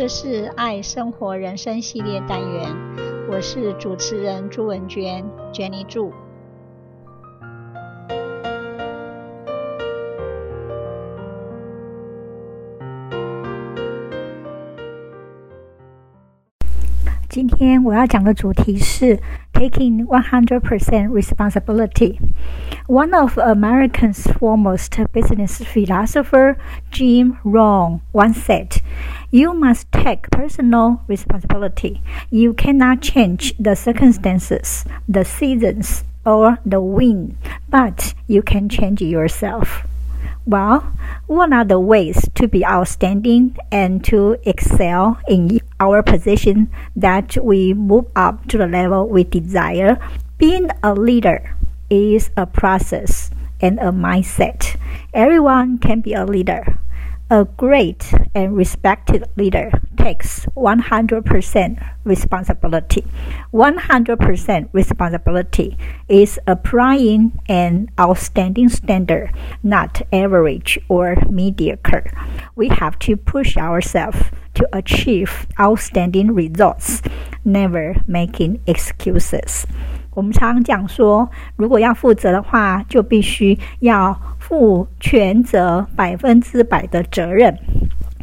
这是爱生活人生系列单元，我是主持人朱文娟，Jenny 祝。今天我要讲的主题是 taking 100% responsibility. One of America's foremost business philosopher, Jim Rohn, once said, "You must take personal responsibility. You cannot change the circumstances, the seasons, or the wind, but you can change yourself." Well, what are the ways to be outstanding and to excel in our position that we move up to the level we desire? Being a leader is a process and a mindset. Everyone can be a leader. A great and respected leader takes 100% responsibility. 100% responsibility is applying an outstanding standard, not average or mediocre. We have to push ourselves to achieve outstanding results, never making excuses. 我们常常讲说，如果要负责的话，就必须要 负全责，百分之百的责任。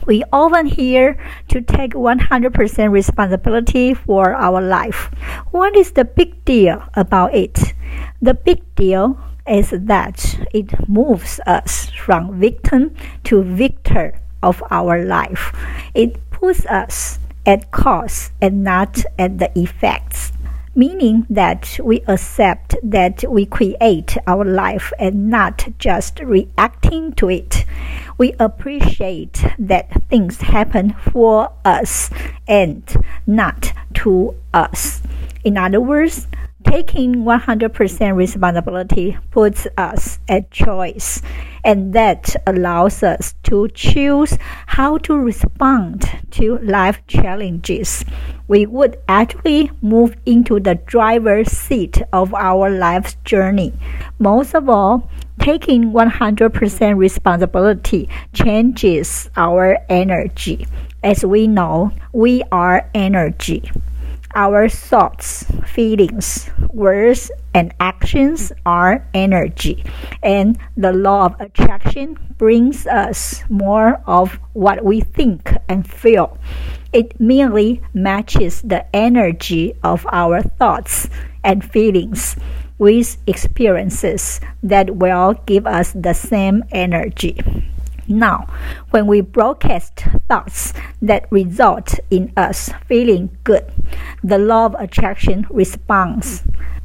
We often hear to take 100% responsibility for our life. What is the big deal about it? The big deal is that it moves us from victim to victor of our life. It puts us at cause and not at the effects meaning that we accept that we create our life and not just reacting to it. We appreciate that things happen for us and not to us. In other words, taking 100% responsibility puts us at choice and that allows us to choose how to respond to life challenges. We would actually move into the driver's seat of our life's journey. Most of all, taking 100% responsibility changes our energy. As we know, we are energy. Our thoughts, feelings, words, and actions are energy, and the law of attraction brings us more of what we think and feel. It merely matches the energy of our thoughts and feelings with experiences that will give us the same energy. Now, when we broadcast thoughts that result in us feeling good, the law of attraction responds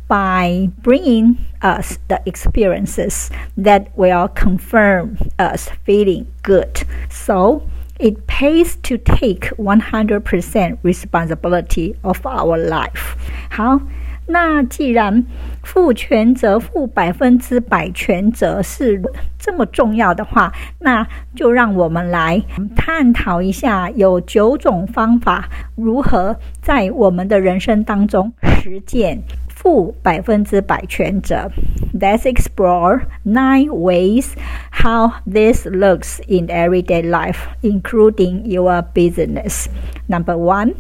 by bringing us the experiences that will confirm us feeling good. So, it pays to take 100% responsibility of our life. 好。那既然负全责、负百分之百全责是这么重要的话，那就让我们来探讨一下，有九种方法如何在我们的人生当中实践负百分之百全责。Let's explore nine ways how this looks in everyday life, including your business. Number one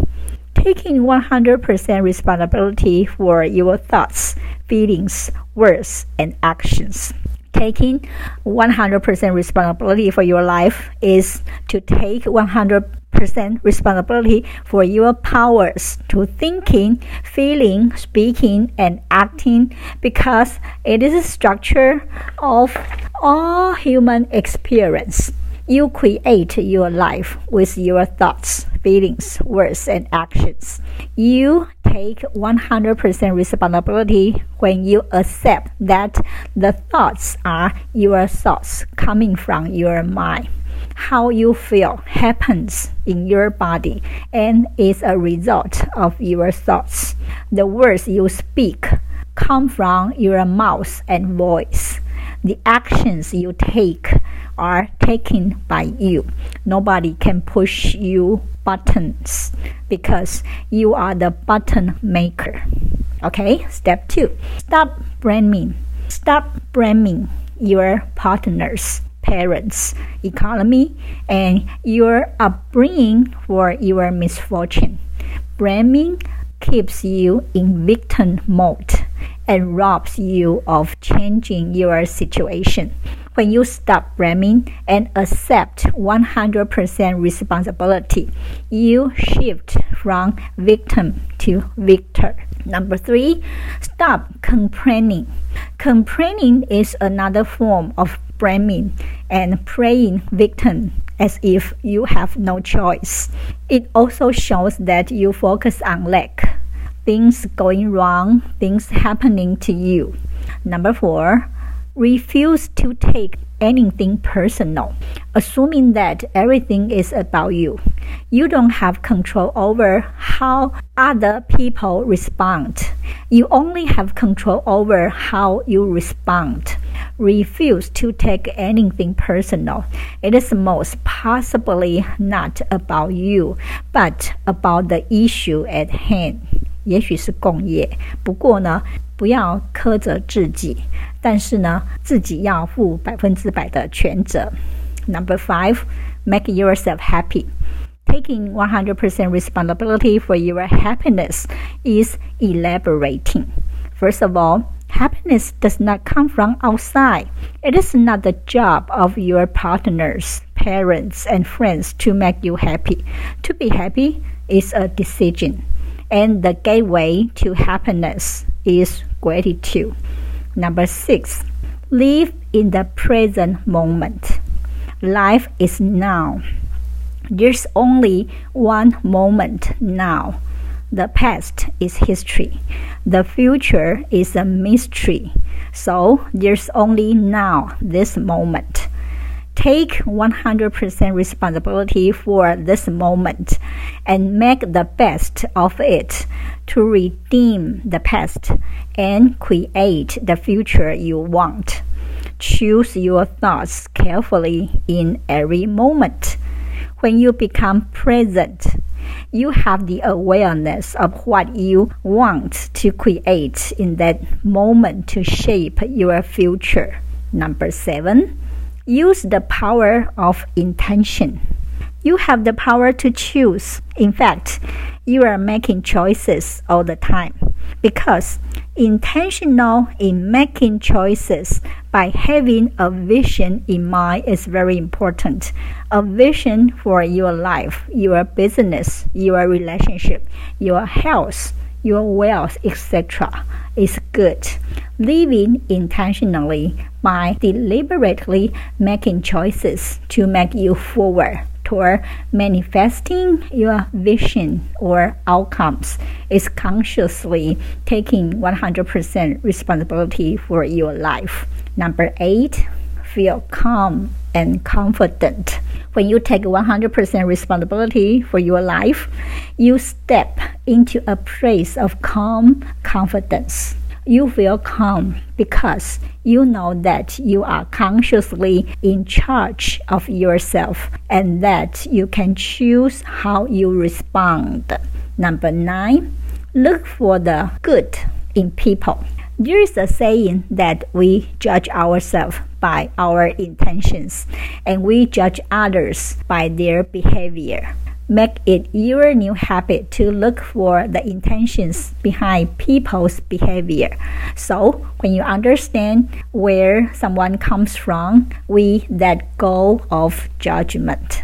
taking 100% responsibility for your thoughts, feelings, words, and actions. Taking 100% responsibility for your life is to take 100% responsibility for your powers to thinking, feeling, speaking, and acting because it is a structure of all human experience. You create your life with your thoughts, feelings, words, and actions. You take 100% responsibility when you accept that the thoughts are your thoughts coming from your mind. How you feel happens in your body and is a result of your thoughts. The words you speak come from your mouth and voice. The actions you take are taken by you. Nobody can push you buttons because you are the button maker. Okay, step two stop blaming. Stop blaming your partners, parents, economy, and your upbringing for your misfortune. Blaming keeps you in victim mode and robs you of changing your situation. When you stop blaming and accept 100% responsibility, you shift from victim to victor. Number three, stop complaining. Complaining is another form of blaming and playing victim as if you have no choice. It also shows that you focus on lack, things going wrong, things happening to you. Number four, refuse to take anything personal, assuming that everything is about you. You don't have control over how other people respond. You only have control over how you respond. Refuse to take anything personal. It is most possibly not about you, but about the issue at hand. 也许是共业，不过呢，不要苛责自己，但是呢，自己要负百分之百的全责。Number five, make yourself happy. Taking 100% responsibility for your happiness is elaborating. First of all, happiness does not come from outside. It is not the job of your partners, parents, and friends to make you happy. To be happy is a decision, and the gateway to happiness is gratitude. Number six, live in the present moment. Life is now. There's only one moment now. The past is history. The future is a mystery. So there's only now, this moment. Take 100% responsibility for this moment and make the best of it to redeem the past and create the future you want. Choose your thoughts carefully in every moment. When you become present, you have the awareness of what you want to create in that moment to shape your future. Number seven, Use the power of intention. You have the power to choose. In fact, you are making choices all the time because intentional in making choices by having a vision in mind is very important. A vision for your life, your business, your relationship, your health, your wealth, etc., is good. Living intentionally by deliberately making choices to make you forward toward manifesting your vision or outcomes is consciously taking 100% responsibility for your life. Number eight, feel calm and confident. When you take 100% responsibility for your life, you step into a place of calm confidence. You feel calm because you know that you are consciously in charge of yourself and that you can choose how you respond. Number nine, look for the good in people. There is a saying that we judge ourselves by our intentions and we judge others by their behavior. Make it your new habit to look for the intentions behind people's behavior. So, when you understand where someone comes from, we let go of judgment.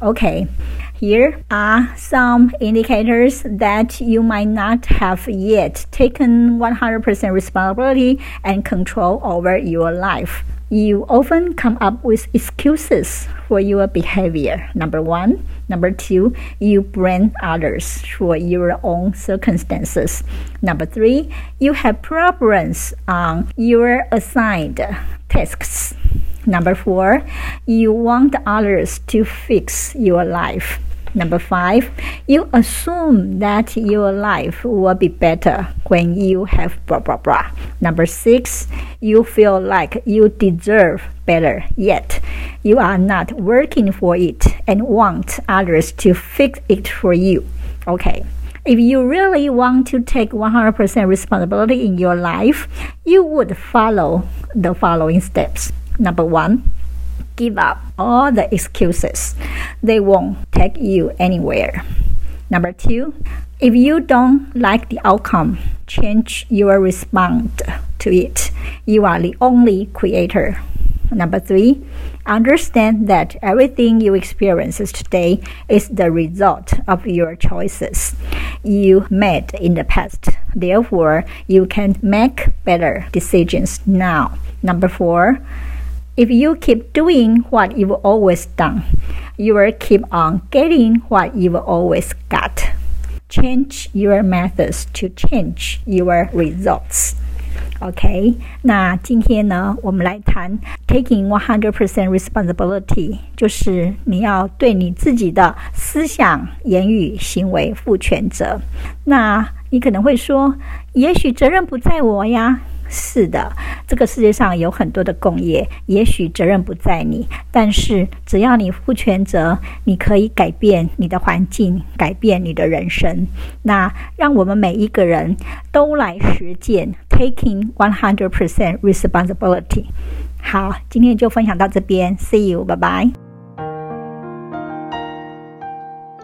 Okay, here are some indicators that you might not have yet taken 100% responsibility and control over your life. You often come up with excuses for your behavior. Number one. Number two, you blame others for your own circumstances. Number three, you have problems on your assigned tasks. Number four, you want others to fix your life. Number five, you assume that your life will be better when you have blah blah blah. Number six, you feel like you deserve better, yet you are not working for it and want others to fix it for you. Okay. If you really want to take 100% responsibility in your life, you would follow the following steps. Number one, give up all the excuses. They won't take you anywhere. Number two, if you don't like the outcome, change your response to it. You are the only creator. Number three, understand that everything you experience today is the result of your choices you made in the past. Therefore, you can make better decisions now. Number four, if you keep doing what you've always done, you will keep on getting what you've always got. Change your methods to change your results. OK，那今天呢，我们来谈 taking one hundred percent responsibility，就是你要对你自己的思想、言语、行为负全责。那你可能会说，也许责任不在我呀。 是的，这个世界上有很多的工业，也许责任不在你，但是只要你负全责，你可以改变你的环境，改变你的人生。那让我们每一个人都来实践 taking one hundred percent responsibility。好，今天就分享到这边，See you，拜拜。